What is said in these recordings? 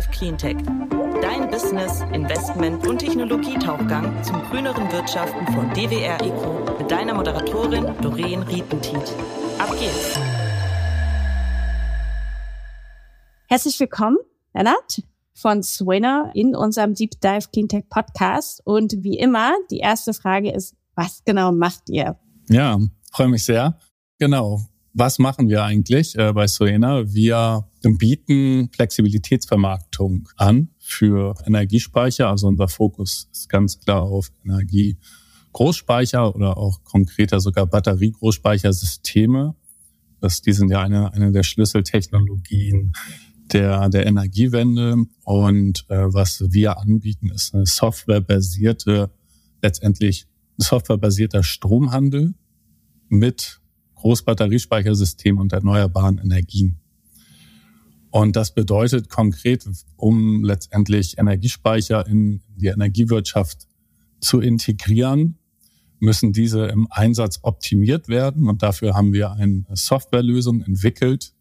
Dive Cleantech. Dein Business, Investment und Technologietauchgang zum grüneren Wirtschaften von DWR Eco mit deiner Moderatorin Doreen Rietentiet. Ab geht's! Herzlich willkommen, Lennart von Swinner in unserem Deep Dive Cleantech Podcast. Und wie immer, die erste Frage ist, was genau macht ihr? Ja, freue mich sehr. Genau. Was machen wir eigentlich äh, bei Soena? Wir bieten Flexibilitätsvermarktung an für Energiespeicher. Also unser Fokus ist ganz klar auf Energiegroßspeicher oder auch konkreter sogar Batteriegroßspeichersysteme. Das, die sind ja eine, eine der Schlüsseltechnologien der, der Energiewende. Und äh, was wir anbieten, ist eine softwarebasierte, letztendlich softwarebasierter Stromhandel mit Großbatteriespeichersystem und erneuerbaren Energien. Und das bedeutet konkret, um letztendlich Energiespeicher in die Energiewirtschaft zu integrieren, müssen diese im Einsatz optimiert werden. Und dafür haben wir eine Softwarelösung entwickelt,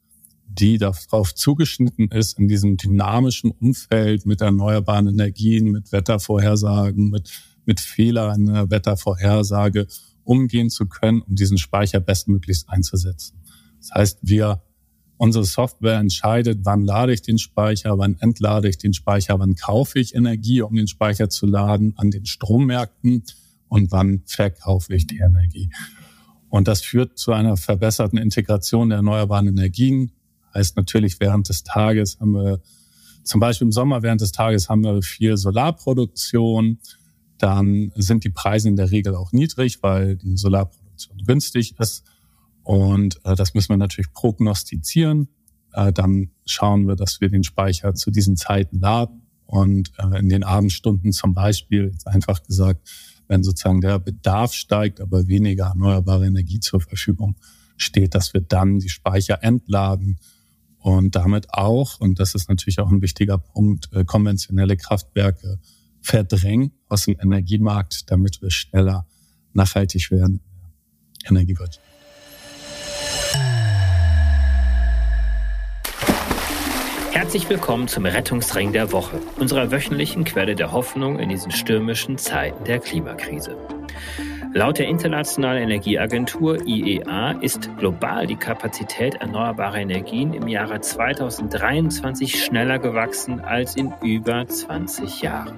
die darauf zugeschnitten ist, in diesem dynamischen Umfeld mit erneuerbaren Energien, mit Wettervorhersagen, mit, mit Fehlern in der Wettervorhersage umgehen zu können, um diesen Speicher bestmöglichst einzusetzen. Das heißt, wir, unsere Software entscheidet, wann lade ich den Speicher, wann entlade ich den Speicher, wann kaufe ich Energie, um den Speicher zu laden an den Strommärkten und wann verkaufe ich die Energie. Und das führt zu einer verbesserten Integration der erneuerbaren Energien, Heißt natürlich, während des Tages haben wir, zum Beispiel im Sommer während des Tages haben wir viel Solarproduktion. Dann sind die Preise in der Regel auch niedrig, weil die Solarproduktion günstig ist. Und äh, das müssen wir natürlich prognostizieren. Äh, dann schauen wir, dass wir den Speicher zu diesen Zeiten laden. Und äh, in den Abendstunden zum Beispiel, einfach gesagt, wenn sozusagen der Bedarf steigt, aber weniger erneuerbare Energie zur Verfügung steht, dass wir dann die Speicher entladen und damit auch, und das ist natürlich auch ein wichtiger Punkt, äh, konventionelle Kraftwerke verdrängen aus dem Energiemarkt, damit wir schneller nachhaltig werden Energiewirtschaft. Herzlich willkommen zum Rettungsring der Woche, unserer wöchentlichen Quelle der Hoffnung in diesen stürmischen Zeiten der Klimakrise. Laut der Internationalen Energieagentur IEA ist global die Kapazität erneuerbarer Energien im Jahre 2023 schneller gewachsen als in über 20 Jahren.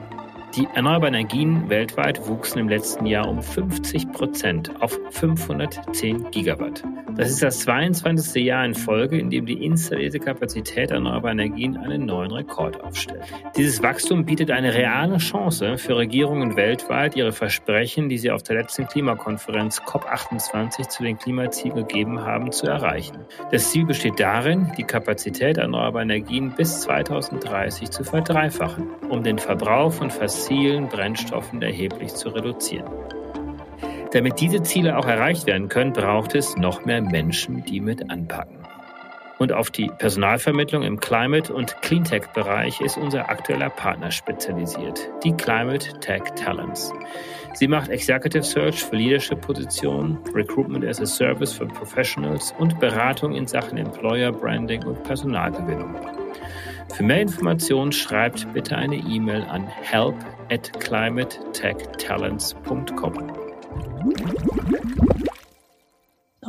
Die erneuerbaren Energien weltweit wuchsen im letzten Jahr um 50 Prozent auf 510 Gigawatt. Das ist das 22. Jahr in Folge, in dem die installierte Kapazität erneuerbarer Energien einen neuen Rekord aufstellt. Dieses Wachstum bietet eine reale Chance für Regierungen weltweit, ihre Versprechen, die sie auf der letzten Klimakonferenz COP28 zu den Klimazielen gegeben haben, zu erreichen. Das Ziel besteht darin, die Kapazität erneuerbarer Energien bis 2030 zu verdreifachen, um den Verbrauch von Vers fossilen Brennstoffen erheblich zu reduzieren. Damit diese Ziele auch erreicht werden können, braucht es noch mehr Menschen, die mit anpacken. Und auf die Personalvermittlung im Climate- und Cleantech-Bereich ist unser aktueller Partner spezialisiert, die Climate Tech Talents. Sie macht Executive Search für Leadership-Positionen, Recruitment as a Service für Professionals und Beratung in Sachen Employer Branding und Personalgewinnung. Für mehr Informationen schreibt bitte eine E-Mail an help at climatetechtalents.com.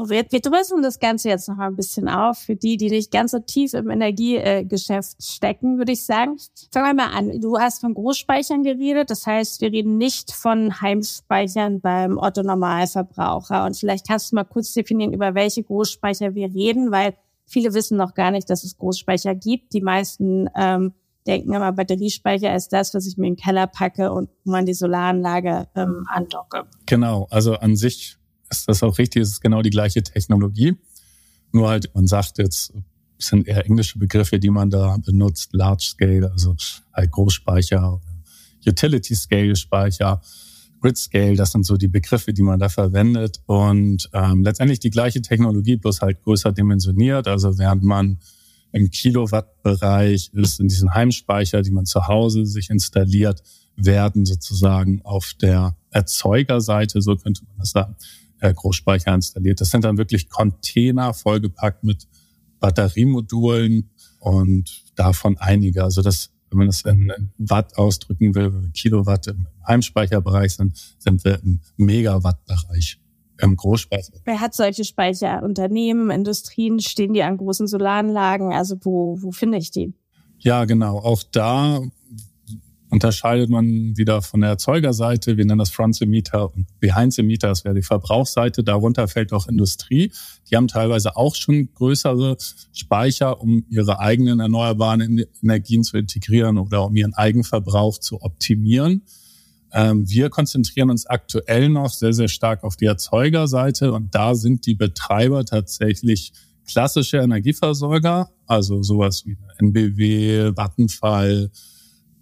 Wir, wir dröseln das Ganze jetzt noch ein bisschen auf. Für die, die nicht ganz so tief im Energiegeschäft stecken, würde ich sagen. Fangen wir mal an. Du hast von Großspeichern geredet. Das heißt, wir reden nicht von Heimspeichern beim Otto-Normalverbraucher. Und vielleicht kannst du mal kurz definieren, über welche Großspeicher wir reden, weil Viele wissen noch gar nicht, dass es Großspeicher gibt. Die meisten ähm, denken immer, Batteriespeicher ist das, was ich mir in den Keller packe und man die Solaranlage ähm, andocke. Genau, also an sich ist das auch richtig, es ist genau die gleiche Technologie. Nur halt, man sagt jetzt, sind eher englische Begriffe, die man da benutzt, Large Scale, also halt Großspeicher, Utility Scale Speicher. Grid Scale, das sind so die Begriffe, die man da verwendet. Und ähm, letztendlich die gleiche Technologie, bloß halt größer dimensioniert. Also während man im Kilowattbereich ist, in diesen Heimspeicher, die man zu Hause sich installiert, werden sozusagen auf der Erzeugerseite, so könnte man das sagen, äh, Großspeicher installiert. Das sind dann wirklich Container vollgepackt mit Batteriemodulen und davon einige. Also das wenn man das in Watt ausdrücken will, Kilowatt im Heimspeicherbereich sind, sind wir im Megawattbereich im Großspeicher. Wer hat solche Speicher? Unternehmen, Industrien, stehen die an großen Solaranlagen? Also wo, wo finde ich die? Ja, genau. Auch da unterscheidet man wieder von der Erzeugerseite. Wir nennen das Front the Meter und Behind the Meter. Das wäre die Verbrauchsseite. Darunter fällt auch Industrie. Die haben teilweise auch schon größere Speicher, um ihre eigenen erneuerbaren Energien zu integrieren oder um ihren Eigenverbrauch zu optimieren. Ähm, wir konzentrieren uns aktuell noch sehr, sehr stark auf die Erzeugerseite und da sind die Betreiber tatsächlich klassische Energieversorger, also sowas wie NBW, Vattenfall,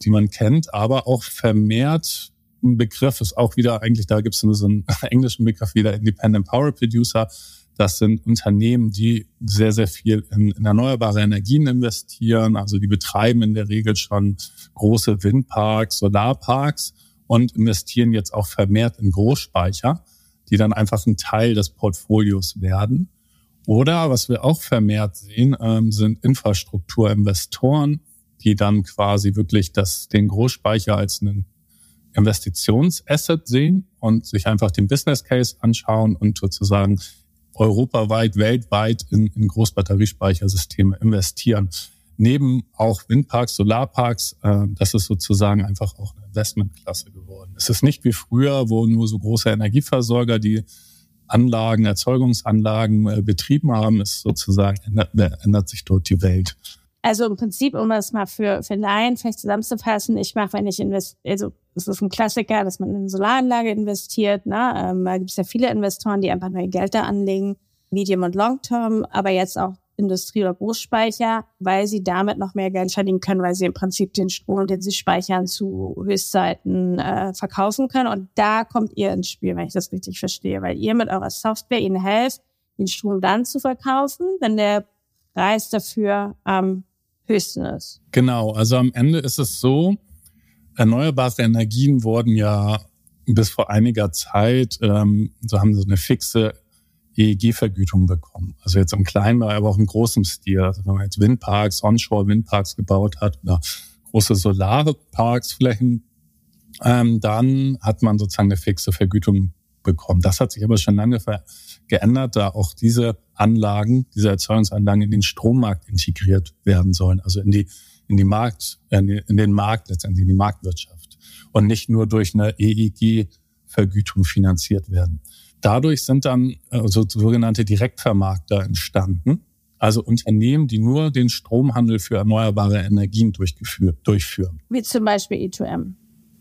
die man kennt, aber auch vermehrt ein Begriff ist auch wieder eigentlich, da gibt es so einen englischen Begriff wieder, Independent Power Producer. Das sind Unternehmen, die sehr, sehr viel in, in, erneuerbare Energien investieren. Also die betreiben in der Regel schon große Windparks, Solarparks und investieren jetzt auch vermehrt in Großspeicher, die dann einfach ein Teil des Portfolios werden. Oder was wir auch vermehrt sehen, ähm, sind Infrastrukturinvestoren, die dann quasi wirklich das, den Großspeicher als einen Investitionsasset sehen und sich einfach den Business Case anschauen und sozusagen europaweit, weltweit in, in Großbatteriespeichersysteme investieren. Neben auch Windparks, Solarparks, äh, das ist sozusagen einfach auch eine Investmentklasse geworden. Es ist nicht wie früher, wo nur so große Energieversorger die Anlagen, Erzeugungsanlagen äh, betrieben haben, ist sozusagen ändert, ändert sich dort die Welt. Also im Prinzip, um das mal für, für Laien vielleicht zusammenzufassen, ich mache, wenn ich invest, also es ist ein Klassiker, dass man in eine Solaranlage investiert. Ne? Ähm, da gibt es ja viele Investoren, die einfach nur ihr Geld da anlegen, Medium und Long Term, aber jetzt auch Industrie- oder Großspeicher, weil sie damit noch mehr Geld verdienen können, weil sie im Prinzip den Strom, den sie speichern, zu Höchstzeiten äh, verkaufen können. Und da kommt ihr ins Spiel, wenn ich das richtig verstehe, weil ihr mit eurer Software ihnen helft, den Strom dann zu verkaufen, wenn der Preis dafür am höchsten ist. Genau, also am Ende ist es so, erneuerbare Energien wurden ja bis vor einiger Zeit, ähm, so haben sie eine fixe EEG-Vergütung bekommen. Also jetzt im kleinen, aber auch im großen Stil. Also wenn man jetzt Windparks, Onshore-Windparks gebaut hat oder große Solarparksflächen, ähm, dann hat man sozusagen eine fixe Vergütung bekommen. Das hat sich aber schon lange geändert, da auch diese Anlagen, diese Erzeugungsanlagen in den Strommarkt integriert werden sollen, also in die in die Markt, in, den Markt letztendlich in die Marktwirtschaft und nicht nur durch eine EEG-Vergütung finanziert werden. Dadurch sind dann also sogenannte Direktvermarkter entstanden, also Unternehmen, die nur den Stromhandel für erneuerbare Energien durchführen. Wie zum Beispiel E2M.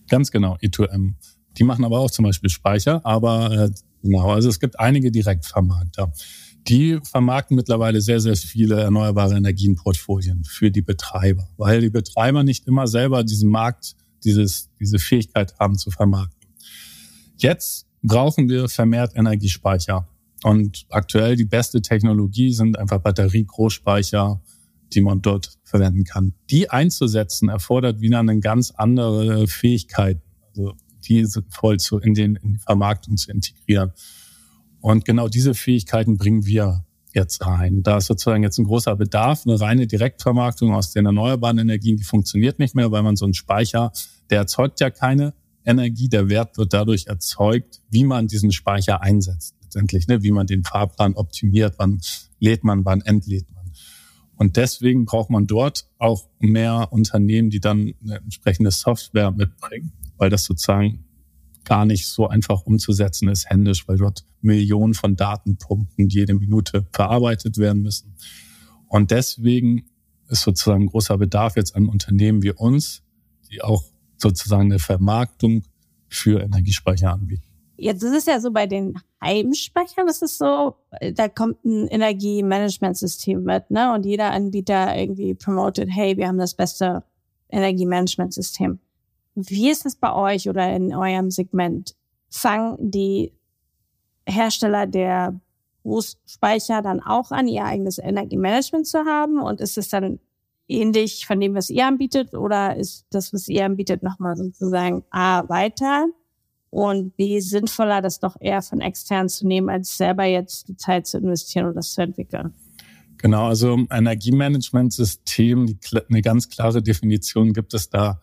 Ganz genau, E2M. Die machen aber auch zum Beispiel Speicher, aber äh, genau, also es gibt einige Direktvermarkter. Die vermarkten mittlerweile sehr, sehr viele erneuerbare Energienportfolien für die Betreiber, weil die Betreiber nicht immer selber diesen Markt, dieses, diese Fähigkeit haben zu vermarkten. Jetzt brauchen wir vermehrt Energiespeicher. Und aktuell die beste Technologie sind einfach Batterie-Großspeicher, die man dort verwenden kann. Die einzusetzen erfordert wieder eine ganz andere Fähigkeit, also die voll zu, in, den, in die Vermarktung zu integrieren. Und genau diese Fähigkeiten bringen wir jetzt rein. Da ist sozusagen jetzt ein großer Bedarf. Eine reine Direktvermarktung aus den erneuerbaren Energien, die funktioniert nicht mehr, weil man so einen Speicher, der erzeugt ja keine Energie, der Wert wird dadurch erzeugt, wie man diesen Speicher einsetzt. Letztendlich, ne? wie man den Fahrplan optimiert, wann lädt man, wann entlädt man. Und deswegen braucht man dort auch mehr Unternehmen, die dann eine entsprechende Software mitbringen, weil das sozusagen gar nicht so einfach umzusetzen ist händisch, weil dort Millionen von Datenpunkten jede Minute verarbeitet werden müssen. Und deswegen ist sozusagen großer Bedarf jetzt an Unternehmen wie uns, die auch sozusagen eine Vermarktung für Energiespeicher anbieten. Jetzt ist es ja so bei den Heimspeichern, das ist so, da kommt ein Energiemanagementsystem mit, ne? Und jeder Anbieter irgendwie promotet, hey, wir haben das beste Energiemanagementsystem. Wie ist es bei euch oder in eurem Segment? Fangen die Hersteller der Großspeicher dann auch an, ihr eigenes Energiemanagement zu haben? Und ist es dann ähnlich von dem, was ihr anbietet, oder ist das, was ihr anbietet, nochmal sozusagen A weiter und B sinnvoller, das doch eher von extern zu nehmen, als selber jetzt die Zeit zu investieren und das zu entwickeln? Genau, also Energiemanagementsystem, eine ganz klare Definition gibt es da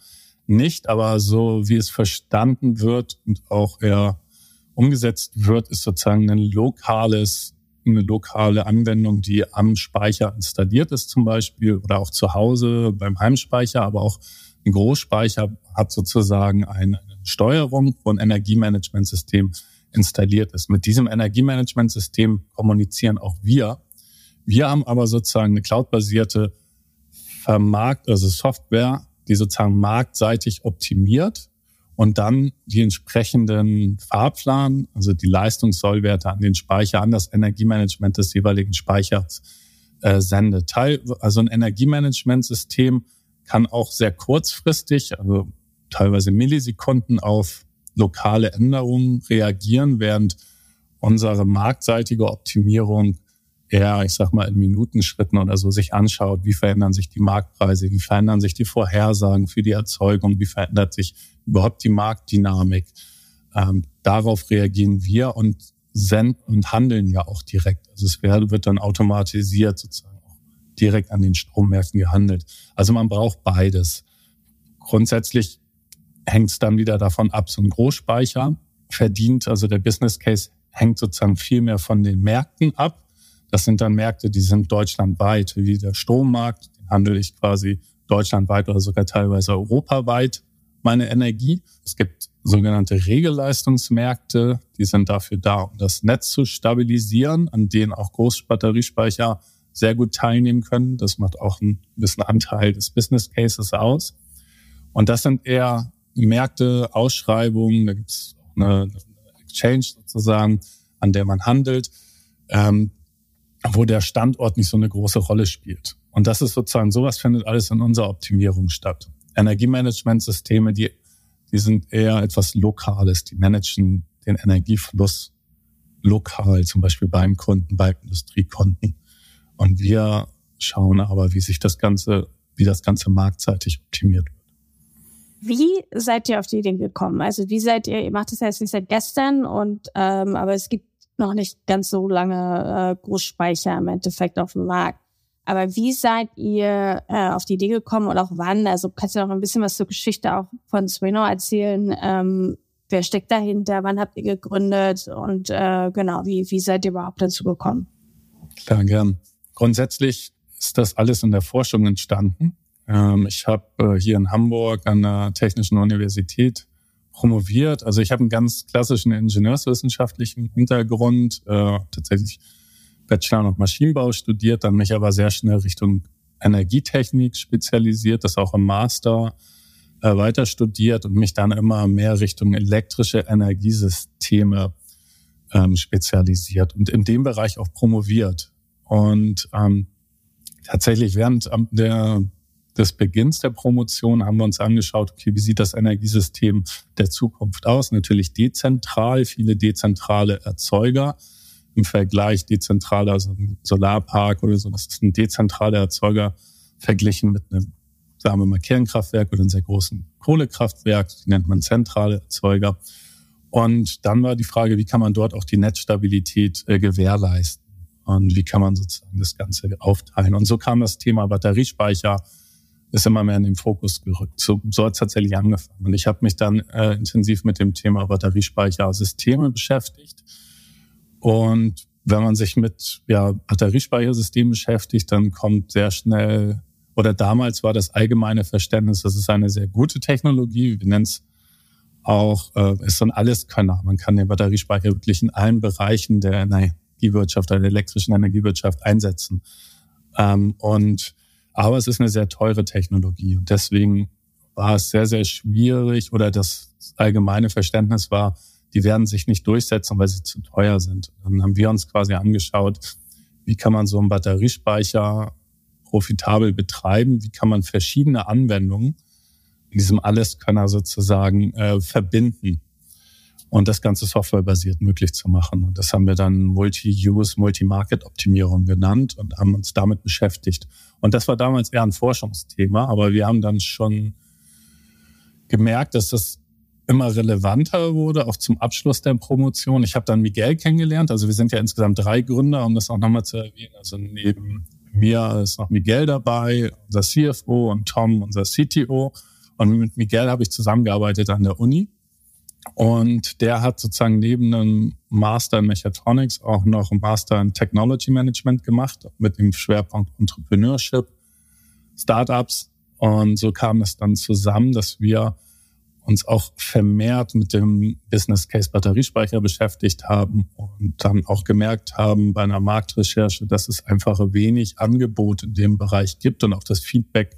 nicht, aber so wie es verstanden wird und auch eher umgesetzt wird, ist sozusagen ein lokales, eine lokale Anwendung, die am Speicher installiert ist zum Beispiel oder auch zu Hause beim Heimspeicher, aber auch ein Großspeicher hat sozusagen eine Steuerung, wo Energiemanagementsystem installiert ist. Mit diesem Energiemanagementsystem kommunizieren auch wir. Wir haben aber sozusagen eine cloudbasierte Vermarkt, also Software, die sozusagen marktseitig optimiert und dann die entsprechenden Fahrplan, also die Leistungssollwerte an den Speicher, an das Energiemanagement des jeweiligen Speichers äh, sendet. Teil, also ein Energiemanagementsystem kann auch sehr kurzfristig, also teilweise Millisekunden auf lokale Änderungen reagieren, während unsere marktseitige Optimierung eher, ich sag mal, in Minutenschritten oder so sich anschaut, wie verändern sich die Marktpreise, wie verändern sich die Vorhersagen für die Erzeugung, wie verändert sich überhaupt die Marktdynamik. Ähm, darauf reagieren wir und senden und handeln ja auch direkt. Also es wird dann automatisiert sozusagen auch direkt an den Strommärkten gehandelt. Also man braucht beides. Grundsätzlich hängt es dann wieder davon ab, so ein Großspeicher verdient, also der Business Case hängt sozusagen viel mehr von den Märkten ab das sind dann Märkte, die sind deutschlandweit, wie der Strommarkt, den handle ich quasi deutschlandweit oder sogar teilweise europaweit meine Energie. Es gibt sogenannte Regelleistungsmärkte, die sind dafür da, um das Netz zu stabilisieren, an denen auch Großbatteriespeicher sehr gut teilnehmen können. Das macht auch einen gewissen Anteil des Business Cases aus. Und das sind eher Märkte, Ausschreibungen, da gibt es eine Exchange sozusagen, an der man handelt. Ähm, wo der Standort nicht so eine große Rolle spielt. Und das ist sozusagen, sowas findet alles in unserer Optimierung statt. Energiemanagementsysteme, die, die sind eher etwas Lokales, die managen den Energiefluss lokal, zum Beispiel beim Kunden, bei Industriekunden. Und wir schauen aber, wie sich das Ganze, wie das Ganze marktseitig optimiert wird. Wie seid ihr auf die Idee gekommen? Also wie seid ihr, ihr macht das ja jetzt nicht seit gestern und ähm, aber es gibt noch nicht ganz so lange äh, Großspeicher im Endeffekt auf dem Markt. Aber wie seid ihr äh, auf die Idee gekommen und auch wann? Also kannst du noch ein bisschen was zur Geschichte auch von Sweno erzählen? Ähm, wer steckt dahinter? Wann habt ihr gegründet? Und äh, genau, wie, wie seid ihr überhaupt dazu gekommen? Klar, gern. Grundsätzlich ist das alles in der Forschung entstanden. Ähm, ich habe äh, hier in Hamburg an der Technischen Universität promoviert. Also ich habe einen ganz klassischen ingenieurswissenschaftlichen Hintergrund, äh, tatsächlich Bachelor und Maschinenbau studiert, dann mich aber sehr schnell Richtung Energietechnik spezialisiert, das auch im Master äh, weiter studiert und mich dann immer mehr Richtung elektrische Energiesysteme ähm, spezialisiert und in dem Bereich auch promoviert. Und ähm, tatsächlich während der des Beginns der Promotion haben wir uns angeschaut, okay, wie sieht das Energiesystem der Zukunft aus? Natürlich dezentral, viele dezentrale Erzeuger im Vergleich dezentraler, also ein Solarpark oder so, das ist ein dezentraler Erzeuger verglichen mit einem, sagen wir mal, Kernkraftwerk oder einem sehr großen Kohlekraftwerk, die nennt man zentrale Erzeuger. Und dann war die Frage, wie kann man dort auch die Netzstabilität äh, gewährleisten? Und wie kann man sozusagen das Ganze aufteilen? Und so kam das Thema Batteriespeicher ist immer mehr in den Fokus gerückt. So, so hat es tatsächlich angefangen. Und ich habe mich dann äh, intensiv mit dem Thema Batteriespeichersysteme beschäftigt. Und wenn man sich mit ja, Batteriespeichersystemen beschäftigt, dann kommt sehr schnell, oder damals war das allgemeine Verständnis, das ist eine sehr gute Technologie. Wir nennen es auch, äh, ist so ein Alleskönner. Man kann den Batteriespeicher wirklich in allen Bereichen der Energiewirtschaft, der elektrischen Energiewirtschaft einsetzen. Ähm, und aber es ist eine sehr teure Technologie und deswegen war es sehr, sehr schwierig oder das allgemeine Verständnis war, die werden sich nicht durchsetzen, weil sie zu teuer sind. Dann haben wir uns quasi angeschaut, wie kann man so einen Batteriespeicher profitabel betreiben, wie kann man verschiedene Anwendungen in diesem Alleskönner sozusagen äh, verbinden und das Ganze softwarebasiert möglich zu machen. Und das haben wir dann Multi-Use, Multi-Market-Optimierung genannt und haben uns damit beschäftigt. Und das war damals eher ein Forschungsthema, aber wir haben dann schon gemerkt, dass das immer relevanter wurde, auch zum Abschluss der Promotion. Ich habe dann Miguel kennengelernt. Also wir sind ja insgesamt drei Gründer, um das auch nochmal zu erwähnen. Also neben mir ist noch Miguel dabei, unser CFO und Tom, unser CTO. Und mit Miguel habe ich zusammengearbeitet an der Uni. Und der hat sozusagen neben einem Master in Mechatronics auch noch einen Master in Technology Management gemacht mit dem Schwerpunkt Entrepreneurship, Startups. Und so kam es dann zusammen, dass wir uns auch vermehrt mit dem Business Case Batteriespeicher beschäftigt haben und dann auch gemerkt haben bei einer Marktrecherche, dass es einfach wenig Angebot in dem Bereich gibt und auch das Feedback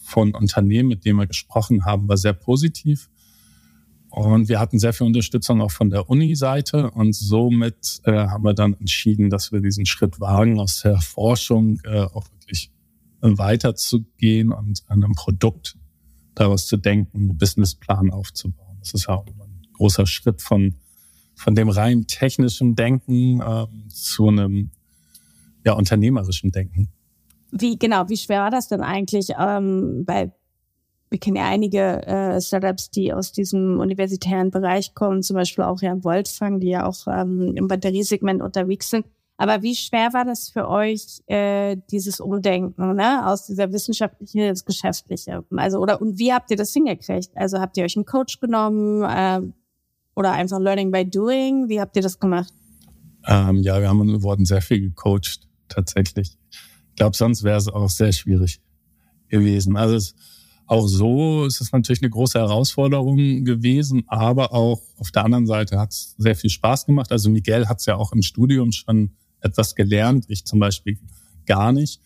von Unternehmen, mit denen wir gesprochen haben, war sehr positiv. Und wir hatten sehr viel Unterstützung auch von der Uni-Seite und somit äh, haben wir dann entschieden, dass wir diesen Schritt wagen, aus der Forschung äh, auch wirklich weiterzugehen und an einem Produkt daraus zu denken, einen Businessplan aufzubauen. Das ist ja auch ein großer Schritt von, von dem rein technischen Denken äh, zu einem ja, unternehmerischen Denken. Wie genau, wie schwer war das denn eigentlich? Ähm, weil wir kennen ja einige äh, Startups, die aus diesem universitären Bereich kommen, zum Beispiel auch ja Voltfang, die ja auch ähm, im Batteriesegment unterwegs sind. Aber wie schwer war das für euch, äh, dieses Umdenken, ne? aus dieser wissenschaftlichen ins Geschäftliche? Also, oder und wie habt ihr das hingekriegt? Also habt ihr euch einen Coach genommen äh, oder einfach Learning by Doing? Wie habt ihr das gemacht? Ähm, ja, wir haben wurden sehr viel gecoacht, tatsächlich. Ich glaube, sonst wäre es auch sehr schwierig gewesen. Also es, auch so ist es natürlich eine große Herausforderung gewesen, aber auch auf der anderen Seite hat es sehr viel Spaß gemacht. Also Miguel hat es ja auch im Studium schon etwas gelernt, ich zum Beispiel gar nicht.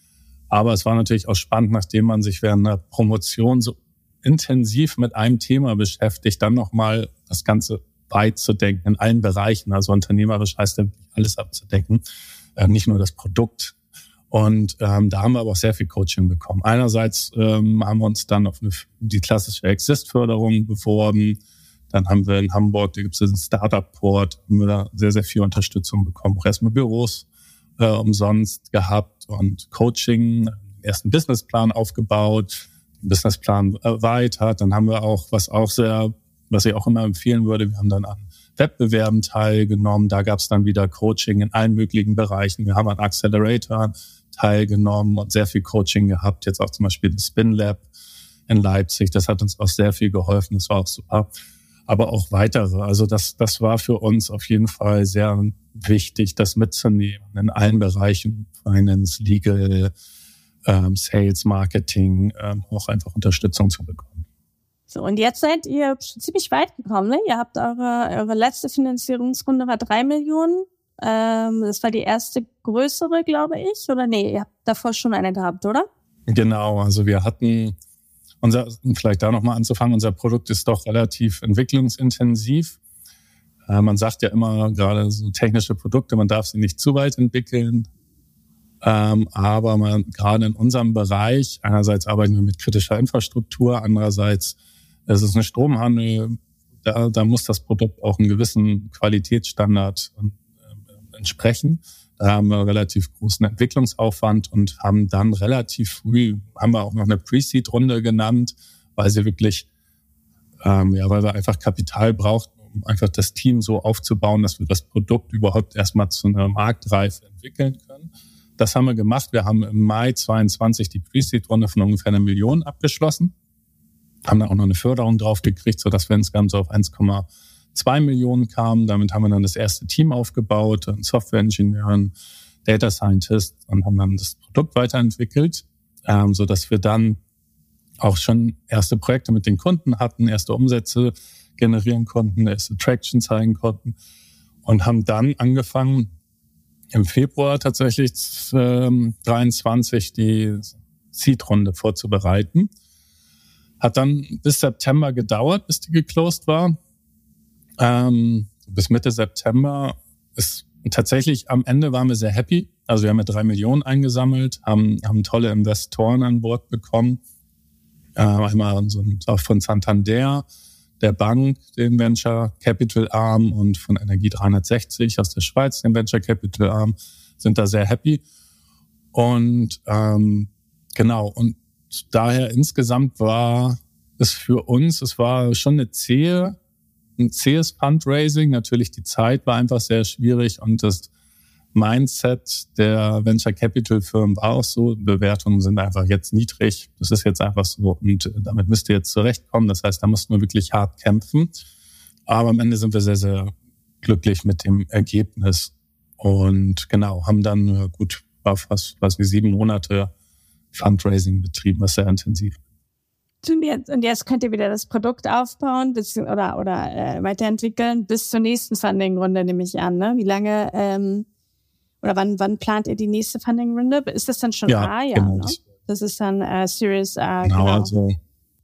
Aber es war natürlich auch spannend, nachdem man sich während einer Promotion so intensiv mit einem Thema beschäftigt, dann nochmal das Ganze beizudenken in allen Bereichen. Also unternehmerisch heißt ja alles abzudecken, äh, nicht nur das Produkt. Und ähm, da haben wir aber auch sehr viel Coaching bekommen. Einerseits ähm, haben wir uns dann auf eine, die klassische Exist-Förderung beworben. Dann haben wir in Hamburg, da gibt es einen Startup-Port, haben wir da sehr, sehr viel Unterstützung bekommen. Auch erstmal Büros äh, umsonst gehabt und Coaching, ersten Businessplan aufgebaut, den Businessplan erweitert. Dann haben wir auch, was auch sehr, was ich auch immer empfehlen würde, wir haben dann an Wettbewerben teilgenommen. Da gab es dann wieder Coaching in allen möglichen Bereichen. Wir haben an Accelerator teilgenommen und sehr viel Coaching gehabt. Jetzt auch zum Beispiel das Spin Lab in Leipzig. Das hat uns auch sehr viel geholfen. Das war auch super aber auch weitere. Also das, das war für uns auf jeden Fall sehr wichtig, das mitzunehmen in allen Bereichen, Finance, Legal, ähm, Sales, Marketing, ähm, auch einfach Unterstützung zu bekommen. So, und jetzt seid ihr ziemlich weit gekommen. Ne? Ihr habt eure, eure letzte Finanzierungsrunde war drei Millionen. Ähm, das war die erste größere, glaube ich. Oder nee, ihr habt davor schon eine gehabt, oder? Genau, also wir hatten unser, vielleicht da nochmal anzufangen, unser Produkt ist doch relativ entwicklungsintensiv. Äh, man sagt ja immer, gerade so technische Produkte, man darf sie nicht zu weit entwickeln. Ähm, aber man, gerade in unserem Bereich, einerseits arbeiten wir mit kritischer Infrastruktur, andererseits ist es ein Stromhandel, da, da muss das Produkt auch einen gewissen Qualitätsstandard äh, entsprechen. Da haben wir relativ großen Entwicklungsaufwand und haben dann relativ früh, haben wir auch noch eine Pre-Seed-Runde genannt, weil sie wirklich, ähm, ja, weil wir einfach Kapital brauchten, um einfach das Team so aufzubauen, dass wir das Produkt überhaupt erstmal zu einer Marktreife entwickeln können. Das haben wir gemacht. Wir haben im Mai 22 die Pre-Seed-Runde von ungefähr einer Million abgeschlossen, haben da auch noch eine Förderung drauf gekriegt, sodass wir insgesamt so auf 1, zwei Millionen kamen. Damit haben wir dann das erste Team aufgebaut, einen Software-Ingenieur, Data Scientist und haben dann das Produkt weiterentwickelt, ähm, so dass wir dann auch schon erste Projekte mit den Kunden hatten, erste Umsätze generieren konnten, erste Traction zeigen konnten und haben dann angefangen, im Februar tatsächlich ähm, 23 die Seed-Runde vorzubereiten. Hat dann bis September gedauert, bis die geclosed war. Ähm, bis Mitte September ist tatsächlich am Ende waren wir sehr happy. Also wir haben ja drei Millionen eingesammelt, haben, haben tolle Investoren an Bord bekommen. Äh, einmal so auch von Santander, der Bank, den Venture Capital Arm und von Energie 360 aus der Schweiz, den Venture Capital Arm, sind da sehr happy. Und ähm, genau, und daher insgesamt war es für uns, es war schon eine zähe ein zähes Fundraising. Natürlich die Zeit war einfach sehr schwierig und das Mindset der Venture Capital Firmen war auch so. Bewertungen sind einfach jetzt niedrig. Das ist jetzt einfach so. Und damit müsst ihr jetzt zurechtkommen. Das heißt, da mussten wir wirklich hart kämpfen. Aber am Ende sind wir sehr, sehr glücklich mit dem Ergebnis. Und genau, haben dann gut, war fast, was wie sieben Monate Fundraising betrieben, was sehr intensiv. Und jetzt, und jetzt könnt ihr wieder das Produkt aufbauen bis, oder, oder äh, weiterentwickeln bis zur nächsten Funding-Runde, nehme ich an. Ne? Wie lange ähm, oder wann, wann plant ihr die nächste Funding-Runde? Ist das dann schon ja, A? Ja, genau. ne? Das ist dann äh, Series A. Genau, Genau. also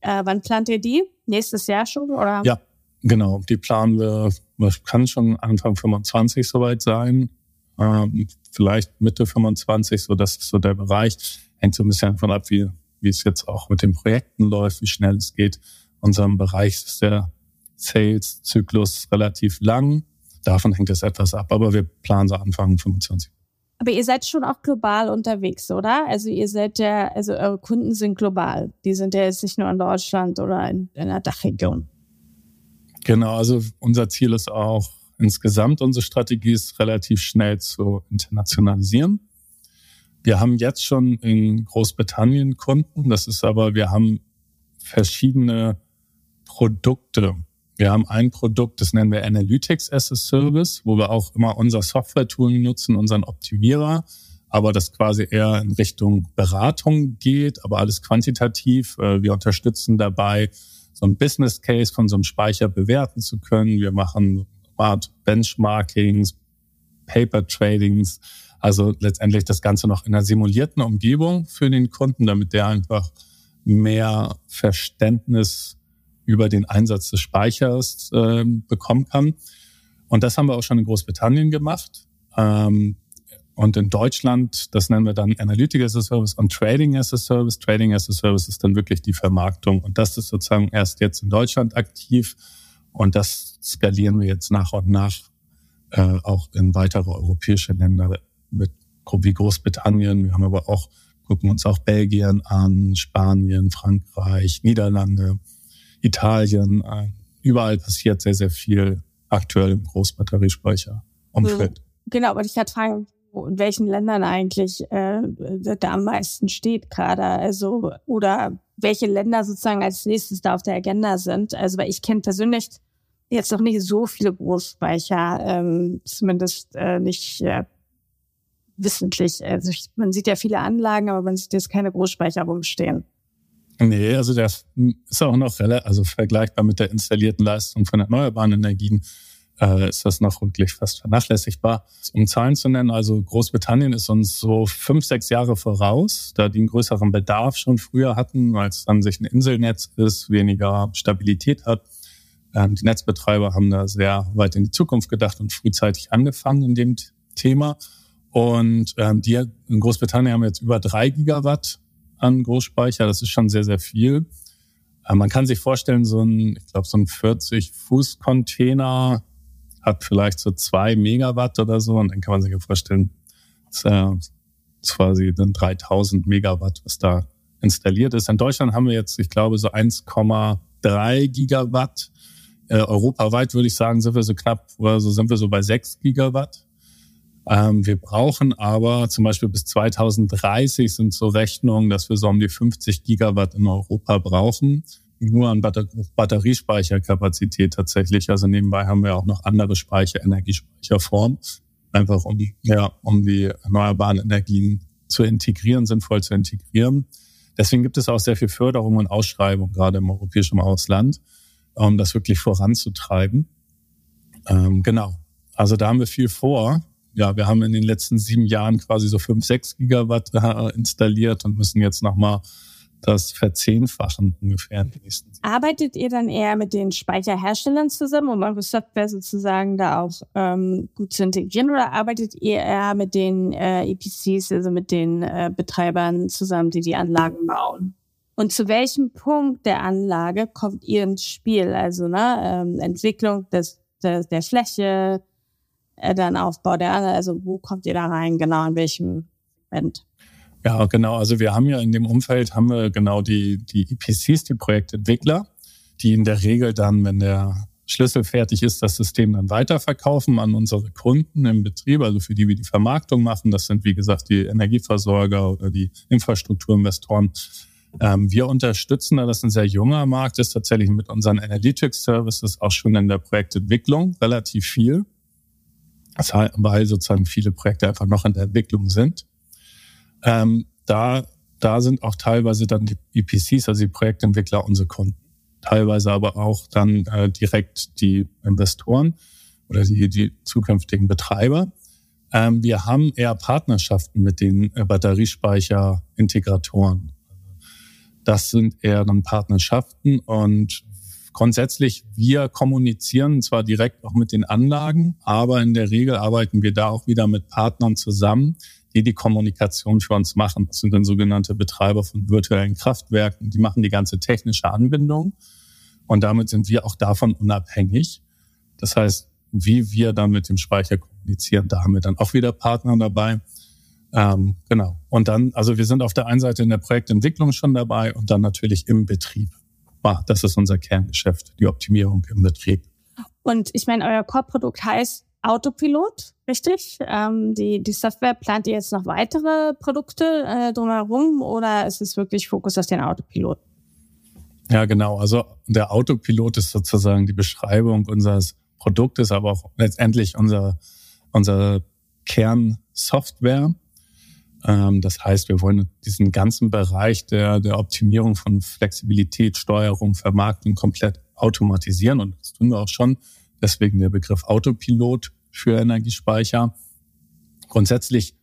Äh, wann plant ihr die? Nächstes Jahr schon? Oder? Ja, genau. Die planen wir, das kann schon Anfang 25 soweit sein. Ähm, vielleicht Mitte 25, so das ist so der Bereich. Hängt so ein bisschen davon ab, wie, wie es jetzt auch mit den Projekten läuft, wie schnell es geht. Unserem Bereich ist der Sales-Zyklus relativ lang. Davon hängt es etwas ab, aber wir planen so Anfang 25. Aber ihr seid schon auch global unterwegs, oder? Also ihr seid ja, also eure Kunden sind global. Die sind ja jetzt nicht nur in Deutschland oder in, in der Dachregion. Genau, also unser Ziel ist auch insgesamt, unsere Strategie ist relativ schnell zu internationalisieren. Wir haben jetzt schon in Großbritannien Kunden, das ist aber, wir haben verschiedene Produkte. Wir haben ein Produkt, das nennen wir Analytics as a Service, wo wir auch immer unser Software-Tool nutzen, unseren Optimierer, aber das quasi eher in Richtung Beratung geht, aber alles quantitativ. Äh, Wir unterstützen dabei, so ein Business Case von so einem Speicher bewerten zu können. Wir machen Art Benchmarkings, Paper Tradings, also letztendlich das Ganze noch in einer simulierten Umgebung für den Kunden, damit der einfach mehr Verständnis über den Einsatz des Speichers äh, bekommen kann. Und das haben wir auch schon in Großbritannien gemacht. Ähm, und in Deutschland, das nennen wir dann Analytic as a Service und Trading as a Service. Trading as a Service ist dann wirklich die Vermarktung. Und das ist sozusagen erst jetzt in Deutschland aktiv. Und das skalieren wir jetzt nach und nach äh, auch in weitere europäische Länder mit wie Großbritannien. Wir haben aber auch, gucken uns auch Belgien an, Spanien, Frankreich, Niederlande, Italien. Äh, überall passiert sehr, sehr viel aktuell im Großbatteriespeicher-Umfeld. Genau, wollte ich gerade fragen, in welchen Ländern eigentlich äh, da am meisten steht gerade. Also, oder welche Länder sozusagen als nächstes da auf der Agenda sind. Also, weil ich kenne persönlich jetzt noch nicht so viele Großspeicher, ähm, zumindest äh, nicht äh, wissentlich. Also ich, man sieht ja viele Anlagen, aber man sieht jetzt keine Großspeicher rumstehen. Nee, also der ist auch noch relativ, also vergleichbar mit der installierten Leistung von erneuerbaren Energien äh, ist das noch wirklich fast vernachlässigbar. Um Zahlen zu nennen, also Großbritannien ist uns so fünf, sechs Jahre voraus, da die einen größeren Bedarf schon früher hatten, als dann sich ein Inselnetz ist, weniger Stabilität hat. Ähm, die Netzbetreiber haben da sehr weit in die Zukunft gedacht und frühzeitig angefangen in dem Thema. Und ähm, die in Großbritannien haben jetzt über drei Gigawatt an Großspeicher. Das ist schon sehr, sehr viel. Äh, man kann sich vorstellen, so ein, ich glaube, so ein 40-Fuß-Container hat vielleicht so zwei Megawatt oder so. Und dann kann man sich ja vorstellen, das äh, quasi dann 3000 Megawatt, was da installiert ist. In Deutschland haben wir jetzt, ich glaube, so 1,3 Gigawatt. Äh, europaweit würde ich sagen, sind wir so knapp, oder so sind wir so bei 6 Gigawatt. Ähm, wir brauchen aber zum Beispiel bis 2030 sind so Rechnungen, dass wir so um die 50 Gigawatt in Europa brauchen. Nur an Batter Batteriespeicherkapazität tatsächlich. Also nebenbei haben wir auch noch andere Speicher, Energiespeicherformen. Einfach um, ja, um die erneuerbaren Energien zu integrieren, sinnvoll zu integrieren. Deswegen gibt es auch sehr viel Förderung und Ausschreibung, gerade im europäischen Ausland, um das wirklich voranzutreiben. Ähm, genau. Also da haben wir viel vor ja, wir haben in den letzten sieben Jahren quasi so fünf, sechs Gigawatt äh, installiert und müssen jetzt nochmal das verzehnfachen ungefähr in den nächsten. Arbeitet ihr dann eher mit den Speicherherstellern zusammen, um eure Software sozusagen da auch ähm, gut zu integrieren, oder arbeitet ihr eher mit den äh, EPCs, also mit den äh, Betreibern zusammen, die die Anlagen bauen? Und zu welchem Punkt der Anlage kommt ihr ins Spiel? Also ne, ähm, Entwicklung des, des, der Fläche, dann Aufbau der also wo kommt ihr da rein, genau in welchem Moment? Ja, genau. Also wir haben ja in dem Umfeld haben wir genau die, die EPCs, die Projektentwickler, die in der Regel dann, wenn der schlüsselfertig ist, das System dann weiterverkaufen an unsere Kunden im Betrieb, also für die wir die Vermarktung machen. Das sind, wie gesagt, die Energieversorger oder die Infrastrukturinvestoren. Ähm, wir unterstützen, da das ein sehr junger Markt ist, tatsächlich mit unseren Analytics Services auch schon in der Projektentwicklung relativ viel. Weil sozusagen viele Projekte einfach noch in der Entwicklung sind. Ähm, da, da sind auch teilweise dann die EPCs, also die Projektentwickler, unsere Kunden teilweise aber auch dann äh, direkt die Investoren oder die, die zukünftigen Betreiber. Ähm, wir haben eher Partnerschaften mit den äh, Batteriespeicherintegratoren. Das sind eher dann Partnerschaften und grundsätzlich wir kommunizieren zwar direkt auch mit den Anlagen, aber in der Regel arbeiten wir da auch wieder mit Partnern zusammen, die die Kommunikation für uns machen. Das sind dann sogenannte Betreiber von virtuellen Kraftwerken. Die machen die ganze technische Anbindung. Und damit sind wir auch davon unabhängig. Das heißt, wie wir dann mit dem Speicher kommunizieren, da haben wir dann auch wieder Partner dabei. Ähm, genau. Und dann, also wir sind auf der einen Seite in der Projektentwicklung schon dabei und dann natürlich im Betrieb. Ah, das ist unser Kerngeschäft, die Optimierung im Betrieb. Und ich meine, euer Core-Produkt heißt Autopilot, richtig? Ähm, die, die Software plant ihr jetzt noch weitere Produkte äh, drumherum oder ist es wirklich Fokus auf den Autopilot? Ja, genau. Also der Autopilot ist sozusagen die Beschreibung unseres Produktes, aber auch letztendlich unser, unser Kernsoftware. Ähm, das heißt, wir wollen diesen ganzen Bereich der, der Optimierung von Flexibilität, Steuerung, Vermarktung komplett automatisieren und das tun wir auch schon. Deswegen der Begriff Autopilot für Energiespeicher. Grundsätzlich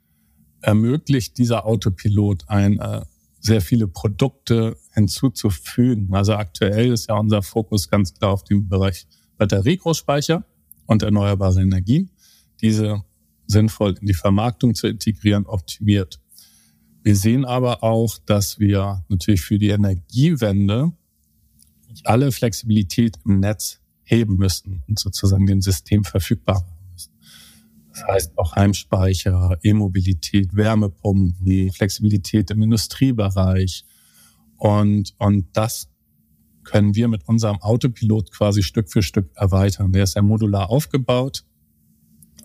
ermöglicht dieser Autopilot ein äh, sehr viele Produkte hinzuzufügen. Also aktuell ist ja unser Fokus ganz klar auf dem Bereich Batteriegroßspeicher und erneuerbare Energien. Diese sinnvoll in die Vermarktung zu integrieren, optimiert. Wir sehen aber auch, dass wir natürlich für die Energiewende alle Flexibilität im Netz heben müssen und sozusagen dem System verfügbar machen müssen. Das heißt auch Heimspeicher, E-Mobilität, Wärmepumpen, Flexibilität im Industriebereich. Und, und das können wir mit unserem Autopilot quasi Stück für Stück erweitern. Der ist ja modular aufgebaut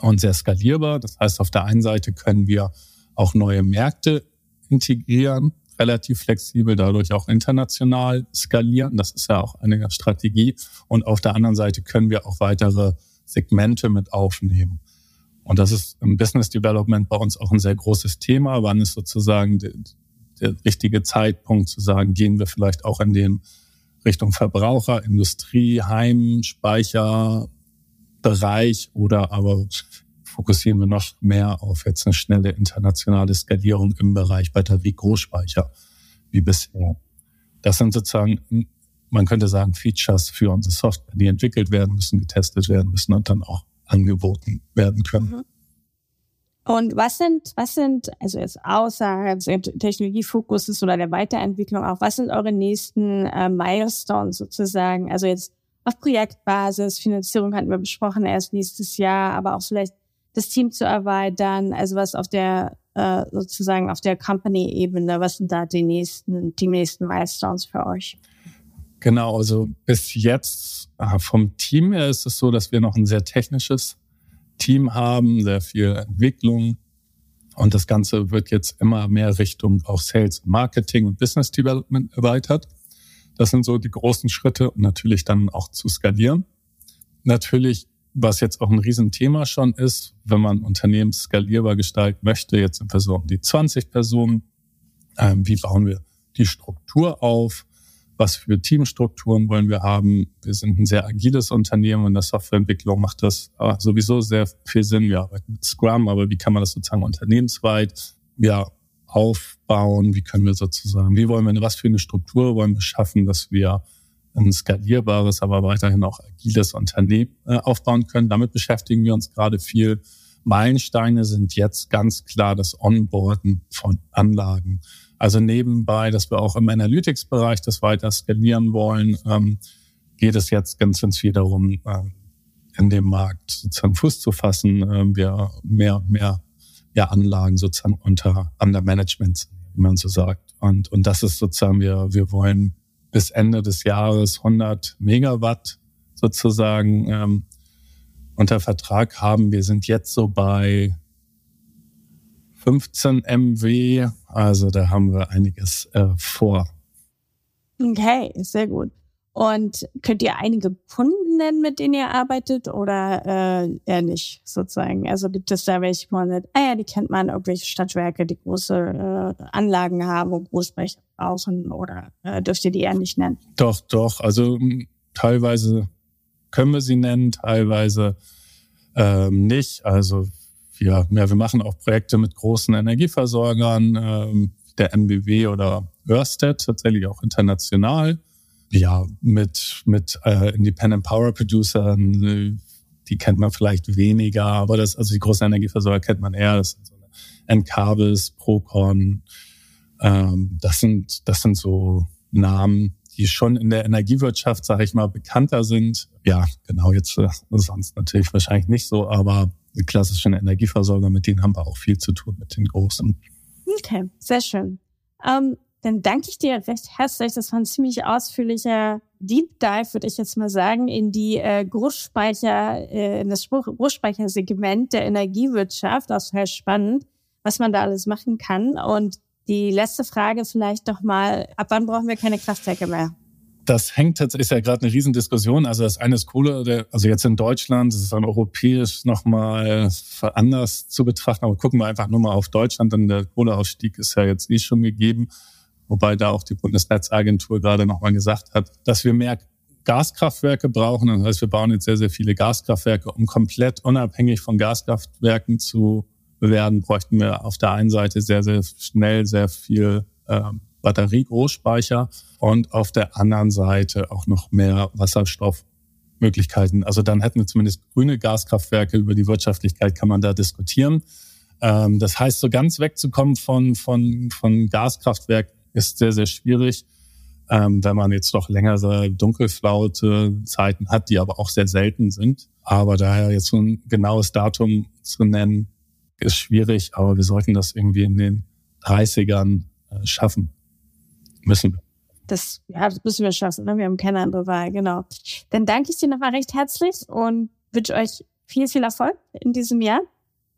und sehr skalierbar. Das heißt, auf der einen Seite können wir auch neue Märkte integrieren, relativ flexibel, dadurch auch international skalieren. Das ist ja auch eine Strategie. Und auf der anderen Seite können wir auch weitere Segmente mit aufnehmen. Und das ist im Business Development bei uns auch ein sehr großes Thema. Wann ist sozusagen der, der richtige Zeitpunkt zu sagen, gehen wir vielleicht auch in den Richtung Verbraucher, Industrie, Heim, Speicher, Bereich oder aber fokussieren wir noch mehr auf jetzt eine schnelle internationale Skalierung im Bereich Batterie-Großspeicher wie bisher. Das sind sozusagen, man könnte sagen, Features für unsere Software, die entwickelt werden müssen, getestet werden müssen und dann auch angeboten werden können. Mhm. Und was sind, was sind, also jetzt außerhalb des Technologiefokuses oder der Weiterentwicklung auch, was sind eure nächsten äh, Milestones sozusagen? Also jetzt auf Projektbasis, Finanzierung hatten wir besprochen erst nächstes Jahr, aber auch vielleicht das Team zu erweitern, also was auf der äh, sozusagen auf der Company-Ebene, was sind da die nächsten, die nächsten Milestones für euch? Genau, also bis jetzt äh, vom Team her ist es so, dass wir noch ein sehr technisches Team haben, sehr viel Entwicklung. Und das Ganze wird jetzt immer mehr Richtung auch Sales, Marketing und Business Development erweitert. Das sind so die großen Schritte und natürlich dann auch zu skalieren. Natürlich was jetzt auch ein Riesenthema schon ist, wenn man Unternehmen skalierbar gestalten möchte, jetzt sind wir so um die 20 Personen, ähm, wie bauen wir die Struktur auf, was für Teamstrukturen wollen wir haben. Wir sind ein sehr agiles Unternehmen in der Softwareentwicklung macht das äh, sowieso sehr viel Sinn. Wir arbeiten mit Scrum, aber wie kann man das sozusagen unternehmensweit ja, aufbauen? Wie können wir sozusagen, wie wollen wir, was für eine Struktur wollen wir schaffen, dass wir ein skalierbares, aber weiterhin auch agiles Unternehmen äh, aufbauen können. Damit beschäftigen wir uns gerade viel. Meilensteine sind jetzt ganz klar das Onboarden von Anlagen. Also nebenbei, dass wir auch im Analytics-Bereich das weiter skalieren wollen, ähm, geht es jetzt ganz, ganz viel darum, äh, in dem Markt sozusagen Fuß zu fassen, äh, wir mehr und mehr ja, Anlagen sozusagen unter under Management, wie man so sagt. Und, und das ist sozusagen, wir, wir wollen bis Ende des Jahres 100 Megawatt sozusagen ähm, unter Vertrag haben. Wir sind jetzt so bei 15 MW, also da haben wir einiges äh, vor. Okay, sehr gut. Und könnt ihr einige Kunden nennen, mit denen ihr arbeitet oder äh, eher nicht sozusagen? Also gibt es da welche, wo man sagt, ah ja, die kennt man, irgendwelche Stadtwerke, die große äh, Anlagen haben und Großbrecher brauchen oder äh, dürft ihr die eher nicht nennen? Doch, doch. Also teilweise können wir sie nennen, teilweise ähm, nicht. Also wir, ja, wir machen auch Projekte mit großen Energieversorgern, ähm, der NBW oder Ørsted, tatsächlich auch international. Ja, mit, mit äh, Independent Power Producern, äh, die kennt man vielleicht weniger, aber das, also die großen Energieversorger kennt man eher. Das sind so Encarvis, Procon. Ähm, das sind, das sind so Namen, die schon in der Energiewirtschaft, sage ich mal, bekannter sind. Ja, genau, jetzt äh, sonst natürlich wahrscheinlich nicht so, aber die klassischen Energieversorger, mit denen haben wir auch viel zu tun, mit den großen. Okay, sehr schön. Ähm, dann danke ich dir recht herzlich. Das war ein ziemlich ausführlicher Deep Dive, würde ich jetzt mal sagen, in die äh, Großspeicher, äh, in das Großspeichersegment der Energiewirtschaft. Das halt spannend, was man da alles machen kann. Und die letzte Frage vielleicht doch mal, ab wann brauchen wir keine Kraftwerke mehr? Das hängt tatsächlich, ist ja gerade eine Riesendiskussion. Also das eine ist Kohle, also jetzt in Deutschland, das ist dann europäisch nochmal anders zu betrachten. Aber gucken wir einfach nur mal auf Deutschland, denn der Kohleausstieg ist ja jetzt eh schon gegeben. Wobei da auch die Bundesnetzagentur gerade nochmal gesagt hat, dass wir mehr Gaskraftwerke brauchen. Das heißt, wir bauen jetzt sehr, sehr viele Gaskraftwerke, um komplett unabhängig von Gaskraftwerken zu werden, bräuchten wir auf der einen Seite sehr, sehr schnell sehr viel äh, Batteriegroßspeicher und auf der anderen Seite auch noch mehr Wasserstoffmöglichkeiten. Also dann hätten wir zumindest grüne Gaskraftwerke. Über die Wirtschaftlichkeit kann man da diskutieren. Ähm, das heißt, so ganz wegzukommen von, von, von Gaskraftwerken ist sehr, sehr schwierig. Ähm, wenn man jetzt doch längere dunkelflaute Zeiten hat, die aber auch sehr selten sind. Aber daher jetzt so ein genaues Datum zu nennen, ist schwierig, aber wir sollten das irgendwie in den 30ern äh, schaffen. Müssen wir. Das, ja, das müssen wir schaffen. Ne? Wir haben keine andere Wahl, genau. Dann danke ich dir nochmal recht herzlich und wünsche euch viel, viel Erfolg in diesem Jahr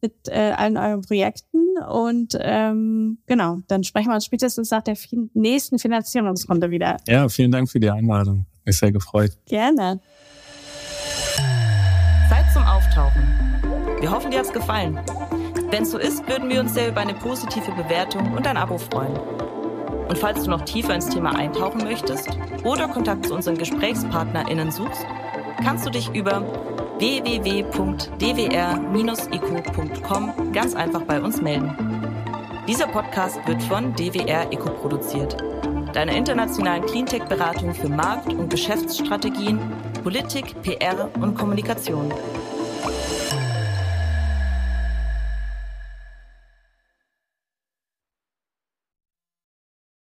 mit äh, allen euren Projekten. Und ähm, genau, dann sprechen wir uns spätestens nach der nächsten Finanzierungsrunde wieder. Ja, vielen Dank für die Einladung. Mich sehr gefreut. Gerne. Zeit zum Auftauchen. Wir hoffen, dir hat's gefallen. Wenn es so ist, würden wir uns sehr über eine positive Bewertung und ein Abo freuen. Und falls du noch tiefer ins Thema eintauchen möchtest oder Kontakt zu unseren GesprächspartnerInnen suchst, kannst du dich über www.dwr-eco.com ganz einfach bei uns melden. Dieser Podcast wird von DWR Eco produziert, deiner internationalen Cleantech-Beratung für Markt- und Geschäftsstrategien, Politik, PR und Kommunikation.